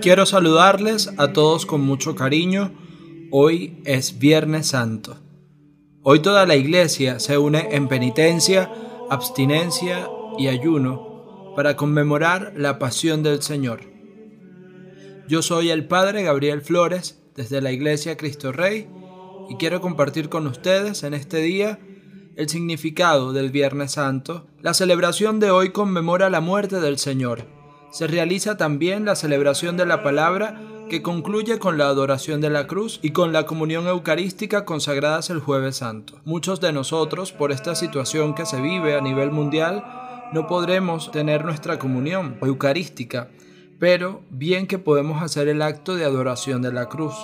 Quiero saludarles a todos con mucho cariño. Hoy es Viernes Santo. Hoy toda la iglesia se une en penitencia, abstinencia y ayuno para conmemorar la pasión del Señor. Yo soy el Padre Gabriel Flores desde la Iglesia Cristo Rey y quiero compartir con ustedes en este día el significado del Viernes Santo. La celebración de hoy conmemora la muerte del Señor se realiza también la celebración de la palabra que concluye con la adoración de la cruz y con la comunión eucarística consagradas el jueves santo. Muchos de nosotros, por esta situación que se vive a nivel mundial, no podremos tener nuestra comunión eucarística, pero bien que podemos hacer el acto de adoración de la cruz.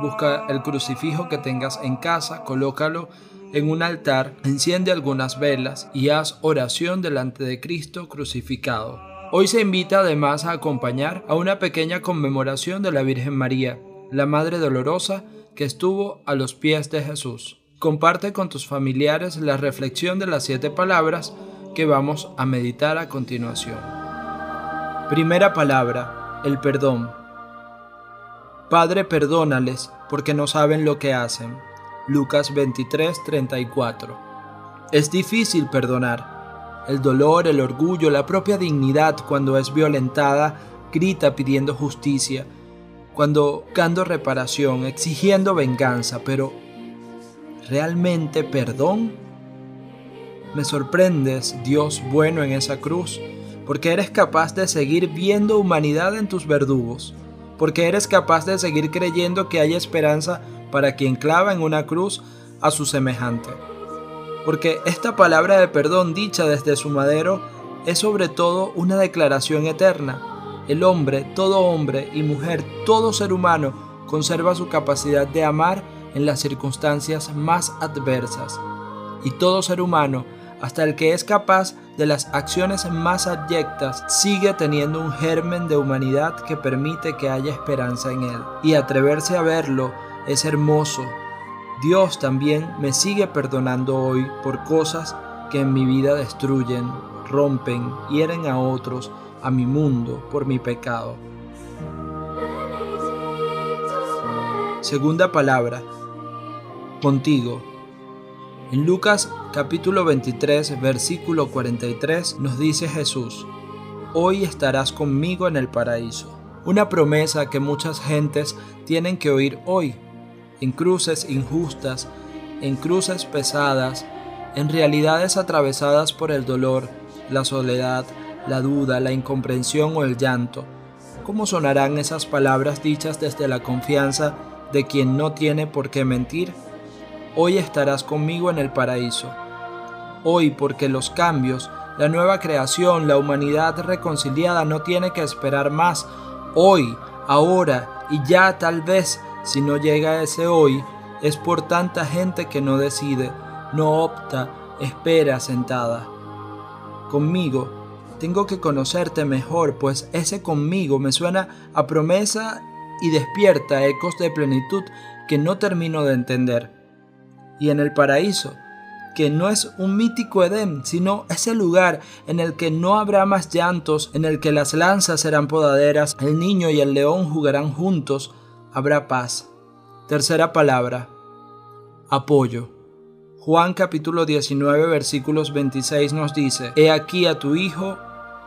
Busca el crucifijo que tengas en casa, colócalo en un altar, enciende algunas velas y haz oración delante de Cristo crucificado. Hoy se invita además a acompañar a una pequeña conmemoración de la Virgen María, la Madre Dolorosa, que estuvo a los pies de Jesús. Comparte con tus familiares la reflexión de las siete palabras que vamos a meditar a continuación. Primera palabra, el perdón. Padre, perdónales, porque no saben lo que hacen. Lucas 23, 34. Es difícil perdonar el dolor, el orgullo, la propia dignidad cuando es violentada, grita pidiendo justicia, cuando buscando reparación, exigiendo venganza, pero ¿realmente perdón? Me sorprendes, Dios bueno en esa cruz, porque eres capaz de seguir viendo humanidad en tus verdugos, porque eres capaz de seguir creyendo que hay esperanza para quien clava en una cruz a su semejante porque esta palabra de perdón dicha desde su madero es sobre todo una declaración eterna. El hombre, todo hombre y mujer, todo ser humano, conserva su capacidad de amar en las circunstancias más adversas. Y todo ser humano, hasta el que es capaz de las acciones más abyectas, sigue teniendo un germen de humanidad que permite que haya esperanza en él. Y atreverse a verlo es hermoso, Dios también me sigue perdonando hoy por cosas que en mi vida destruyen, rompen, hieren a otros, a mi mundo, por mi pecado. Segunda palabra, contigo. En Lucas capítulo 23, versículo 43 nos dice Jesús, Hoy estarás conmigo en el paraíso. Una promesa que muchas gentes tienen que oír hoy en cruces injustas, en cruces pesadas, en realidades atravesadas por el dolor, la soledad, la duda, la incomprensión o el llanto. ¿Cómo sonarán esas palabras dichas desde la confianza de quien no tiene por qué mentir? Hoy estarás conmigo en el paraíso. Hoy porque los cambios, la nueva creación, la humanidad reconciliada no tiene que esperar más. Hoy, ahora y ya tal vez si no llega ese hoy, es por tanta gente que no decide, no opta, espera sentada. Conmigo, tengo que conocerte mejor, pues ese conmigo me suena a promesa y despierta ecos de plenitud que no termino de entender. Y en el paraíso, que no es un mítico Edén, sino ese lugar en el que no habrá más llantos, en el que las lanzas serán podaderas, el niño y el león jugarán juntos, habrá paz. Tercera palabra, apoyo. Juan capítulo 19 versículos 26 nos dice, He aquí a tu hijo,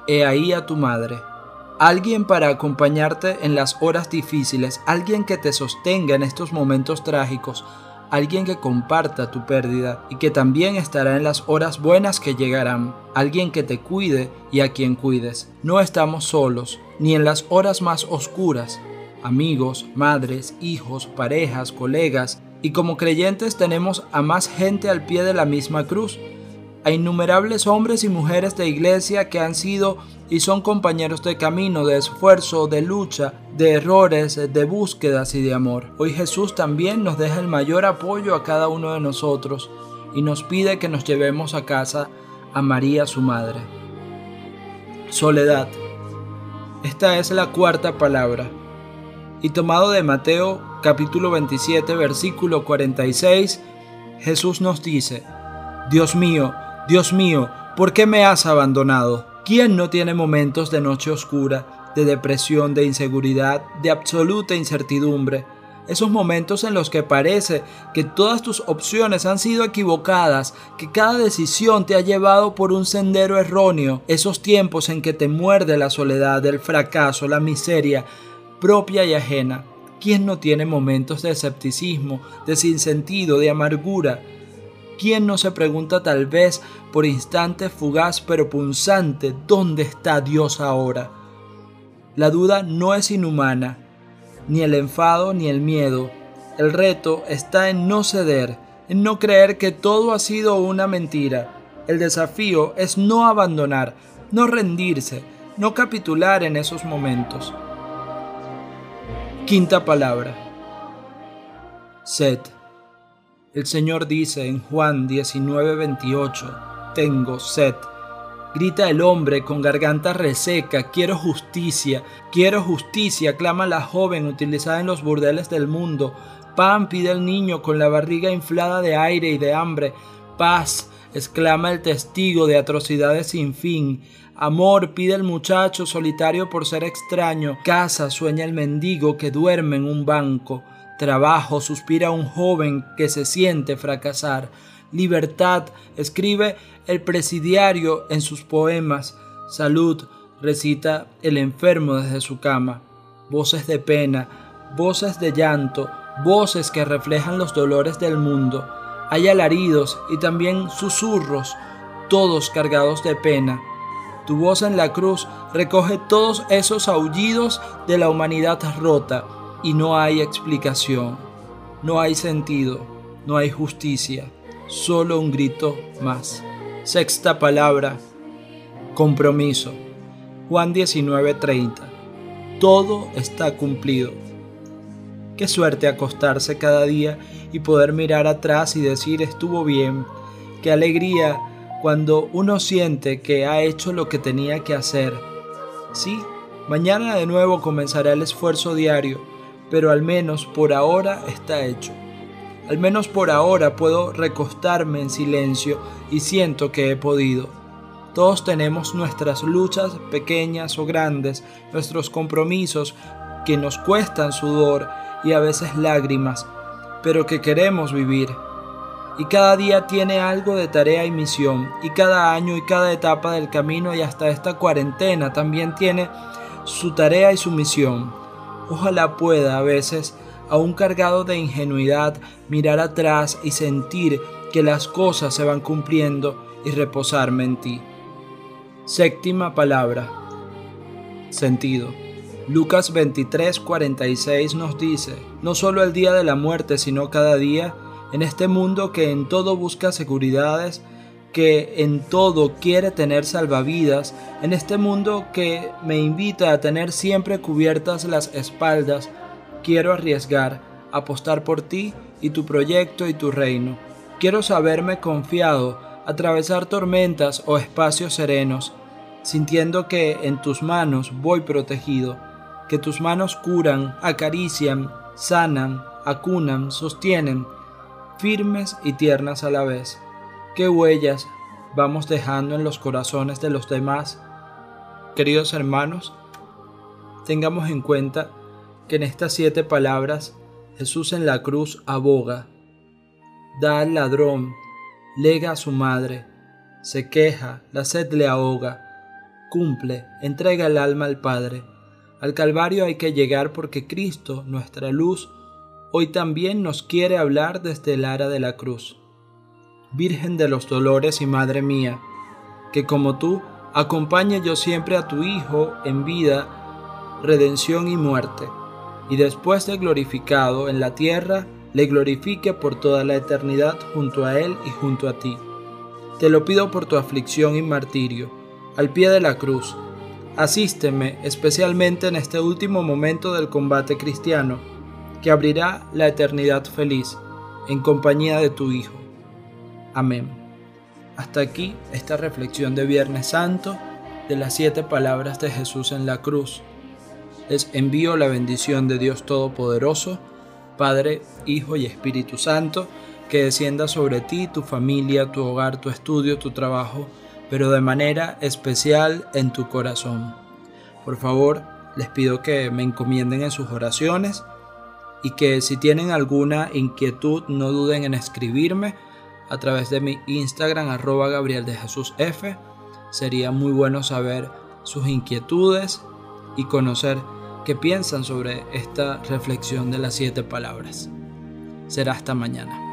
he ahí a tu madre. Alguien para acompañarte en las horas difíciles, alguien que te sostenga en estos momentos trágicos, alguien que comparta tu pérdida y que también estará en las horas buenas que llegarán, alguien que te cuide y a quien cuides. No estamos solos, ni en las horas más oscuras, amigos, madres, hijos, parejas, colegas, y como creyentes tenemos a más gente al pie de la misma cruz, a innumerables hombres y mujeres de iglesia que han sido y son compañeros de camino, de esfuerzo, de lucha, de errores, de búsquedas y de amor. Hoy Jesús también nos deja el mayor apoyo a cada uno de nosotros y nos pide que nos llevemos a casa a María su Madre. Soledad. Esta es la cuarta palabra y tomado de Mateo capítulo 27 versículo 46, Jesús nos dice, Dios mío, Dios mío, ¿por qué me has abandonado? ¿Quién no tiene momentos de noche oscura, de depresión, de inseguridad, de absoluta incertidumbre. Esos momentos en los que parece que todas tus opciones han sido equivocadas, que cada decisión te ha llevado por un sendero erróneo. Esos tiempos en que te muerde la soledad, el fracaso, la miseria propia y ajena. ¿Quién no tiene momentos de escepticismo, de sinsentido, de amargura? ¿Quién no se pregunta tal vez por instante fugaz pero punzante dónde está Dios ahora? La duda no es inhumana, ni el enfado ni el miedo. El reto está en no ceder, en no creer que todo ha sido una mentira. El desafío es no abandonar, no rendirse, no capitular en esos momentos. Quinta palabra. Sed. El Señor dice en Juan 19:28, tengo sed. Grita el hombre con garganta reseca, quiero justicia, quiero justicia, clama la joven utilizada en los burdeles del mundo. Pan pide el niño con la barriga inflada de aire y de hambre. Paz, exclama el testigo de atrocidades sin fin. Amor pide el muchacho solitario por ser extraño. Casa sueña el mendigo que duerme en un banco. Trabajo, suspira un joven que se siente fracasar. Libertad, escribe el presidiario en sus poemas. Salud, recita el enfermo desde su cama. Voces de pena, voces de llanto, voces que reflejan los dolores del mundo. Hay alaridos y también susurros, todos cargados de pena. Tu voz en la cruz recoge todos esos aullidos de la humanidad rota y no hay explicación, no hay sentido, no hay justicia, solo un grito más. Sexta palabra, compromiso. Juan 19:30. Todo está cumplido. Qué suerte acostarse cada día y poder mirar atrás y decir estuvo bien. Qué alegría cuando uno siente que ha hecho lo que tenía que hacer. Sí, mañana de nuevo comenzará el esfuerzo diario pero al menos por ahora está hecho. Al menos por ahora puedo recostarme en silencio y siento que he podido. Todos tenemos nuestras luchas pequeñas o grandes, nuestros compromisos que nos cuestan sudor y a veces lágrimas, pero que queremos vivir. Y cada día tiene algo de tarea y misión, y cada año y cada etapa del camino y hasta esta cuarentena también tiene su tarea y su misión. Ojalá pueda a veces, aún cargado de ingenuidad, mirar atrás y sentir que las cosas se van cumpliendo y reposarme en ti. Séptima palabra. Sentido. Lucas 23:46 nos dice, no solo el día de la muerte, sino cada día, en este mundo que en todo busca seguridades, que en todo quiere tener salvavidas, en este mundo que me invita a tener siempre cubiertas las espaldas, quiero arriesgar, apostar por ti y tu proyecto y tu reino. Quiero saberme confiado, atravesar tormentas o espacios serenos, sintiendo que en tus manos voy protegido, que tus manos curan, acarician, sanan, acunan, sostienen, firmes y tiernas a la vez. ¿Qué huellas vamos dejando en los corazones de los demás? Queridos hermanos, tengamos en cuenta que en estas siete palabras Jesús en la cruz aboga, da al ladrón, lega a su madre, se queja, la sed le ahoga, cumple, entrega el alma al Padre. Al Calvario hay que llegar porque Cristo, nuestra luz, hoy también nos quiere hablar desde el ara de la cruz. Virgen de los dolores y Madre mía, que como tú acompañe yo siempre a tu Hijo en vida, redención y muerte, y después de glorificado en la tierra, le glorifique por toda la eternidad junto a Él y junto a ti. Te lo pido por tu aflicción y martirio, al pie de la cruz. Asísteme especialmente en este último momento del combate cristiano, que abrirá la eternidad feliz, en compañía de tu Hijo. Amén. Hasta aquí esta reflexión de Viernes Santo de las siete palabras de Jesús en la cruz. Les envío la bendición de Dios Todopoderoso, Padre, Hijo y Espíritu Santo, que descienda sobre ti, tu familia, tu hogar, tu estudio, tu trabajo, pero de manera especial en tu corazón. Por favor, Les pido que me encomienden en sus oraciones y que si tienen alguna inquietud no duden en escribirme a través de mi Instagram arroba Gabriel de Jesús F. Sería muy bueno saber sus inquietudes y conocer qué piensan sobre esta reflexión de las siete palabras. Será hasta mañana.